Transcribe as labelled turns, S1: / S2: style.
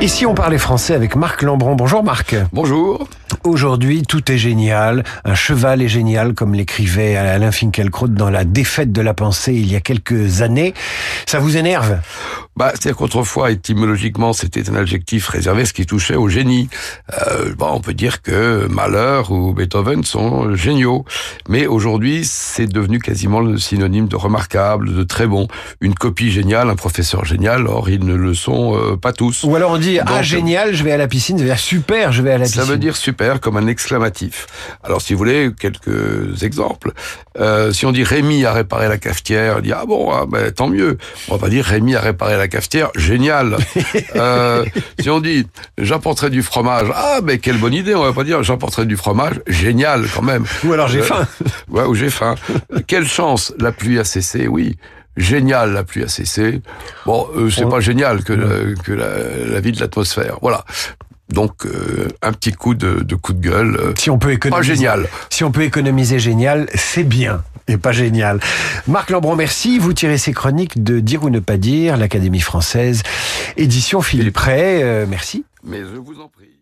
S1: Et si on parlait français avec Marc Lambron Bonjour Marc.
S2: Bonjour.
S1: Aujourd'hui, tout est génial. Un cheval est génial, comme l'écrivait Alain Finkielkraut dans La défaite de la pensée il y a quelques années. Ça vous énerve?
S2: Bah, C'est-à-dire qu'autrefois, étymologiquement, c'était un adjectif réservé ce qui touchait au génie. Euh, bon, on peut dire que Mahler ou Beethoven sont géniaux. Mais aujourd'hui, c'est devenu quasiment le synonyme de remarquable, de très bon. Une copie géniale, un professeur génial, or ils ne le sont euh, pas tous.
S1: Ou alors on dit, ah génial, je vais à la piscine, ça veut dire super, je vais à la piscine.
S2: Ça veut dire super comme un exclamatif. Alors si vous voulez, quelques exemples. Euh, si on dit Rémi a réparé la cafetière, on dit ah bon, ah, ben, tant mieux. On va pas dire Rémi a réparé la cafetière, génial. euh, si on dit j'apporterai du fromage, ah ben quelle bonne idée. On va pas dire j'apporterai du fromage, génial quand même.
S1: Ou alors j'ai faim.
S2: ouais, ou j'ai faim. quelle chance, la pluie a cessé, oui génial la pluie a cessé. Bon, euh, c'est pas génial que, la, que la, la vie de l'atmosphère. Voilà. Donc euh, un petit coup de, de, coup de gueule. Euh,
S1: si on peut économiser,
S2: pas génial.
S1: Si on peut économiser génial, c'est bien et pas génial. Marc Lambron, merci. Vous tirez ces chroniques de Dire ou ne pas dire, l'Académie française, édition Philippe Ray. Euh, merci.
S2: Mais je vous en prie.